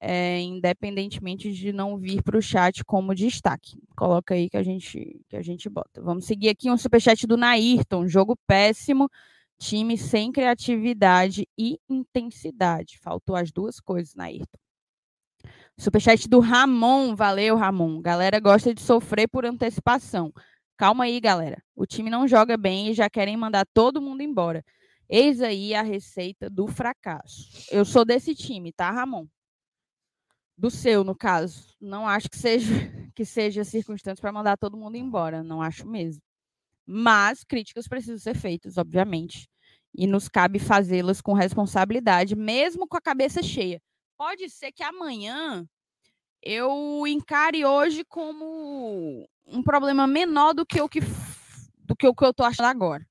é, independentemente de não vir para o chat como destaque. Coloca aí que a gente que a gente bota. Vamos seguir aqui um superchat do Nairton, jogo péssimo, time sem criatividade e intensidade. Faltou as duas coisas, Nairton. Superchat do Ramon, valeu Ramon. Galera gosta de sofrer por antecipação. Calma aí, galera. O time não joga bem e já querem mandar todo mundo embora. Eis aí a receita do fracasso. Eu sou desse time, tá, Ramon? Do seu, no caso. Não acho que seja que seja circunstância para mandar todo mundo embora, não acho mesmo. Mas críticas precisam ser feitas, obviamente, e nos cabe fazê-las com responsabilidade, mesmo com a cabeça cheia. Pode ser que amanhã eu encare hoje como um problema menor do que o que do que o que eu tô achando agora.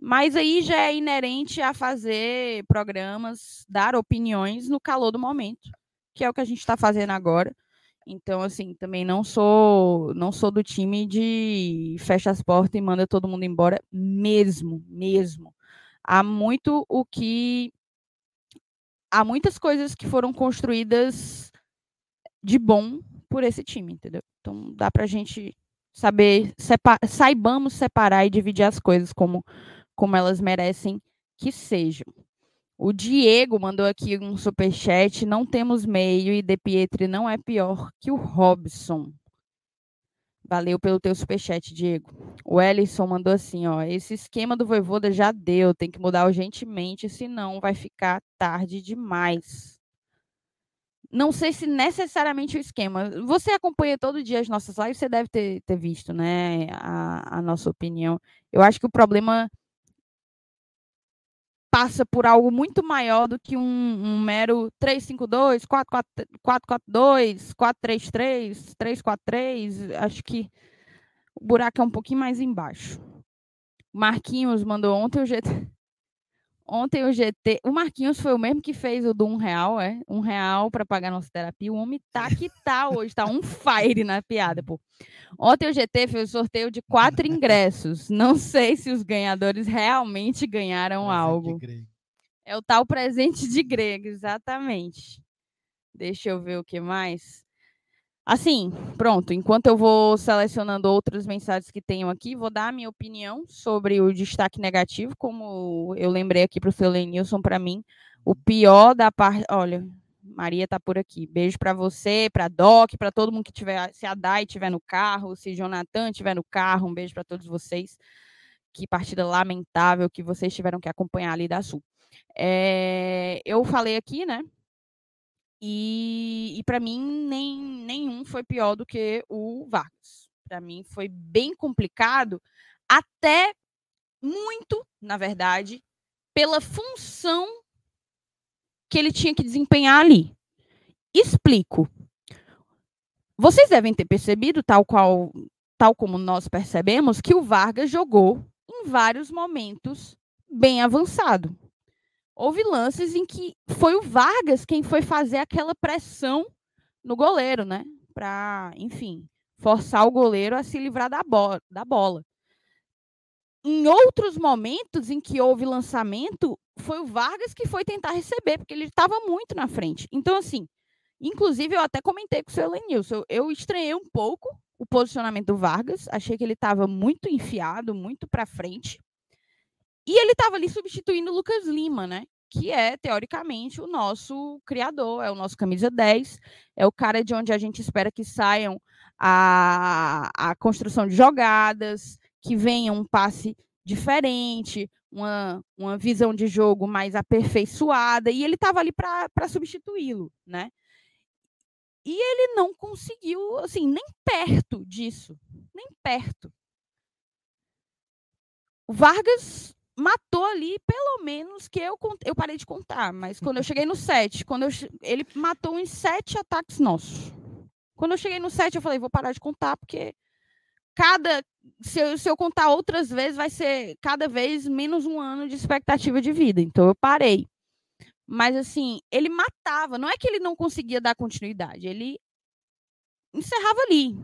Mas aí já é inerente a fazer programas, dar opiniões no calor do momento, que é o que a gente está fazendo agora. Então, assim, também não sou não sou do time de fecha as portas e manda todo mundo embora, mesmo, mesmo. Há muito o que há muitas coisas que foram construídas de bom por esse time, entendeu? Então dá para a gente saber, saibamos separar e dividir as coisas como como elas merecem que sejam. O Diego mandou aqui um superchat. Não temos meio e De Pietri não é pior que o Robson. Valeu pelo teu superchat, Diego. O Ellison mandou assim, ó. Esse esquema do Voivoda já deu, tem que mudar urgentemente, senão vai ficar tarde demais. Não sei se necessariamente o esquema. Você acompanha todo dia as nossas lives, você deve ter, ter visto, né? A, a nossa opinião. Eu acho que o problema passa por algo muito maior do que um, um mero 352, 442, 433, 343. Acho que o buraco é um pouquinho mais embaixo. Marquinhos mandou ontem o GT. Ontem o GT. O Marquinhos foi o mesmo que fez o do um real, é? Um real para pagar nossa terapia. O homem tá que tá hoje, tá um fire na piada, pô. Ontem o GT fez o sorteio de quatro ingressos. Não sei se os ganhadores realmente ganharam presente algo. É o tal presente de grego, exatamente. Deixa eu ver o que mais. Assim, pronto. Enquanto eu vou selecionando outras mensagens que tenho aqui, vou dar a minha opinião sobre o destaque negativo, como eu lembrei aqui para o seu Lenilson, para mim, o pior da parte. Olha, Maria tá por aqui. Beijo para você, para Doc, para todo mundo que tiver, se a Dai tiver no carro, se Jonathan tiver no carro, um beijo para todos vocês. Que partida lamentável que vocês tiveram que acompanhar ali da Sul. É, eu falei aqui, né? E, e para mim, nem, nenhum foi pior do que o Vargas. Para mim, foi bem complicado, até muito, na verdade, pela função que ele tinha que desempenhar ali. Explico. Vocês devem ter percebido, tal qual, tal como nós percebemos, que o Vargas jogou em vários momentos bem avançado. Houve lances em que foi o Vargas quem foi fazer aquela pressão no goleiro, né? Para, enfim, forçar o goleiro a se livrar da, bo da bola. Em outros momentos em que houve lançamento, foi o Vargas que foi tentar receber, porque ele estava muito na frente. Então, assim, Inclusive, eu até comentei com o seu Lenilson, eu, eu estranhei um pouco o posicionamento do Vargas, achei que ele estava muito enfiado, muito para frente. E ele estava ali substituindo o Lucas Lima, né? Que é, teoricamente, o nosso criador, é o nosso camisa 10, é o cara de onde a gente espera que saiam a, a construção de jogadas, que venha um passe diferente, uma, uma visão de jogo mais aperfeiçoada, e ele estava ali para substituí-lo, né? E ele não conseguiu, assim, nem perto disso, nem perto. Vargas matou ali, pelo menos, que eu, eu parei de contar, mas quando eu cheguei no 7, quando eu, ele matou uns sete ataques nossos. Quando eu cheguei no 7, eu falei, vou parar de contar, porque cada. Se eu, se eu contar outras vezes, vai ser cada vez menos um ano de expectativa de vida. Então eu parei. Mas assim, ele matava. Não é que ele não conseguia dar continuidade, ele encerrava ali.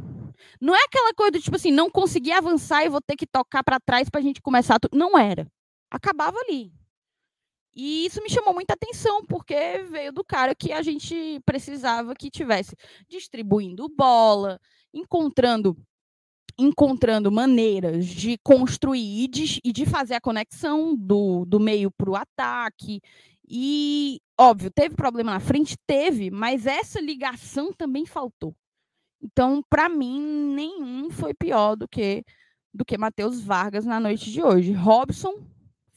Não é aquela coisa do tipo assim, não consegui avançar e vou ter que tocar para trás para a gente começar. Não era. Acabava ali. E isso me chamou muita atenção, porque veio do cara que a gente precisava que tivesse distribuindo bola, encontrando encontrando maneiras de construir e de, e de fazer a conexão do, do meio para o ataque. E, óbvio, teve problema na frente? Teve, mas essa ligação também faltou. Então, para mim, nenhum foi pior do que do que Matheus Vargas na noite de hoje. Robson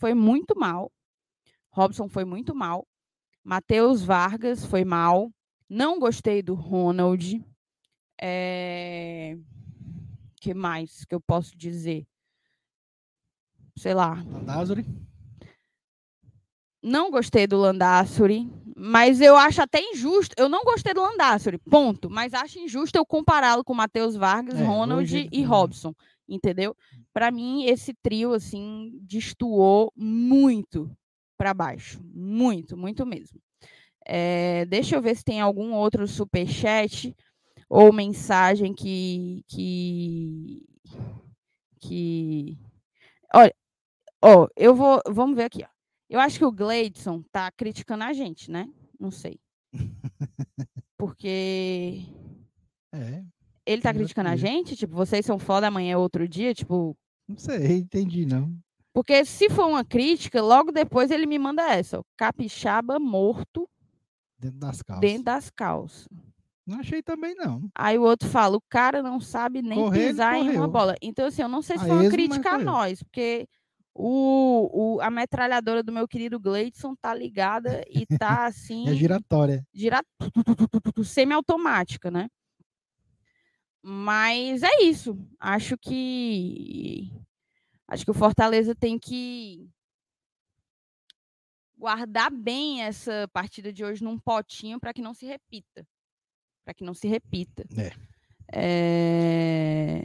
foi muito mal. Robson foi muito mal. Matheus Vargas foi mal. Não gostei do Ronald. É que mais que eu posso dizer? Sei lá. Landázuri? Não gostei do Landázuri, mas eu acho até injusto. Eu não gostei do Landázuri, ponto. Mas acho injusto eu compará-lo com Matheus Vargas, é, Ronald hoje... e Robson, entendeu? Para mim, esse trio, assim, destoou muito para baixo. Muito, muito mesmo. É, deixa eu ver se tem algum outro superchat chat ou mensagem que que que olha, ó, eu vou, vamos ver aqui, ó. Eu acho que o Gleidson tá criticando a gente, né? Não sei. Porque é. Ele tá criticando a gente, tipo, vocês são foda amanhã é outro dia, tipo, não sei, entendi não. Porque se for uma crítica, logo depois ele me manda essa, ó, capixaba morto dentro das calças. Dentro das calças. Não achei também, não. Aí o outro fala, o cara não sabe nem Correr, pisar em uma bola. Então, assim, eu não sei se foi uma crítica a nós, porque o, o, a metralhadora do meu querido Gleidson tá ligada e tá assim. é giratória. Gira... Semi-automática, né? Mas é isso. Acho que. Acho que o Fortaleza tem que guardar bem essa partida de hoje num potinho para que não se repita para que não se repita. É. é...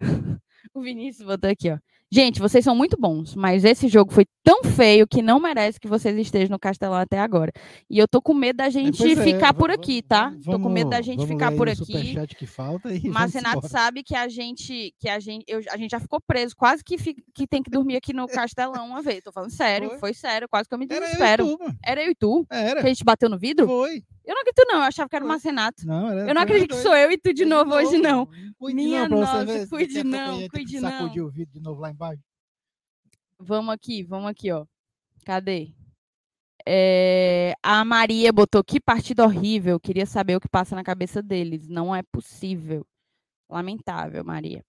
o Vinícius botou aqui, ó. Gente, vocês são muito bons, mas esse jogo foi tão feio que não merece que vocês estejam no Castelão até agora. E eu tô com medo da gente é, ficar por aqui, tá? Vamos, tô com medo da gente ficar por aqui. Que falta e mas Renato sabe que a gente que a gente eu, a gente já ficou preso, quase que fi, que tem que dormir aqui no Castelão uma vez. Tô falando sério, foi, foi sério, quase que eu me desespero. Era eu e tu, Era eu e tu? Era. Que a gente bateu no vidro? Foi. Eu não acredito, não. Eu achava que era o Marcenato. Não, era, eu não acredito que sou eu e tu de novo, hoje, não. Cuide Minha não, nossa, cuide não, cuide não. Sacudir o vidro de novo lá embaixo. Vamos aqui, vamos aqui, ó. Cadê? É, a Maria botou que partida horrível. Queria saber o que passa na cabeça deles. Não é possível. Lamentável, Maria.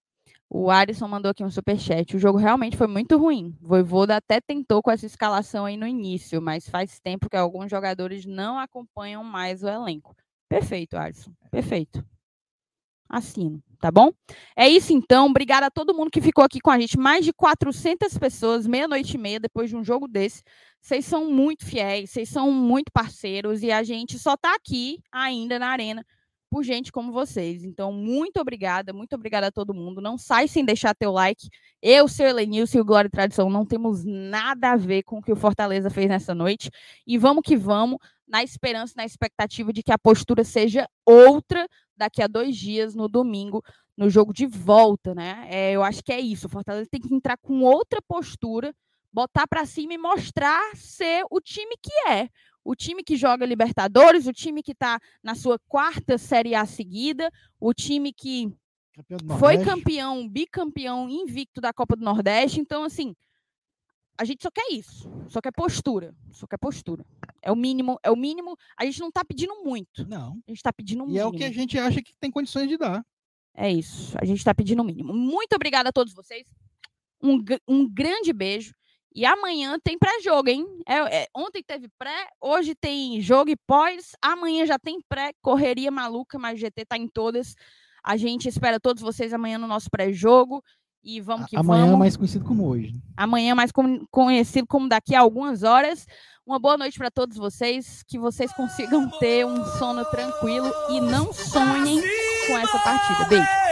O Alisson mandou aqui um superchat. O jogo realmente foi muito ruim. Voivoda até tentou com essa escalação aí no início, mas faz tempo que alguns jogadores não acompanham mais o elenco. Perfeito, Alisson. Perfeito. Assino, tá bom? É isso então. Obrigada a todo mundo que ficou aqui com a gente. Mais de 400 pessoas, meia-noite e meia, depois de um jogo desse. Vocês são muito fiéis, vocês são muito parceiros e a gente só está aqui ainda na arena por gente como vocês. Então, muito obrigada, muito obrigada a todo mundo. Não sai sem deixar teu like. Eu, seu Elenilson e o Glória e Tradição não temos nada a ver com o que o Fortaleza fez nessa noite. E vamos que vamos, na esperança, na expectativa de que a postura seja outra daqui a dois dias, no domingo, no jogo de volta, né? É, eu acho que é isso. O Fortaleza tem que entrar com outra postura, botar para cima e mostrar ser o time que é o time que joga Libertadores, o time que está na sua quarta Série A seguida, o time que campeão foi campeão, bicampeão invicto da Copa do Nordeste. Então, assim, a gente só quer isso, só quer postura, só quer postura. É o mínimo, é o mínimo. A gente não está pedindo muito. Não. A gente está pedindo um e mínimo. E é o que a gente acha que tem condições de dar. É isso. A gente está pedindo o mínimo. Muito obrigada a todos vocês. Um, um grande beijo. E amanhã tem pré-jogo, hein? É, é, ontem teve pré, hoje tem jogo e pós, amanhã já tem pré, correria maluca, mas GT tá em todas. A gente espera todos vocês amanhã no nosso pré-jogo. E vamos que amanhã vamos. Amanhã mais conhecido como hoje. Amanhã mais com, conhecido como daqui a algumas horas. Uma boa noite para todos vocês. Que vocês consigam ter um sono tranquilo e não sonhem com essa partida. Beijo.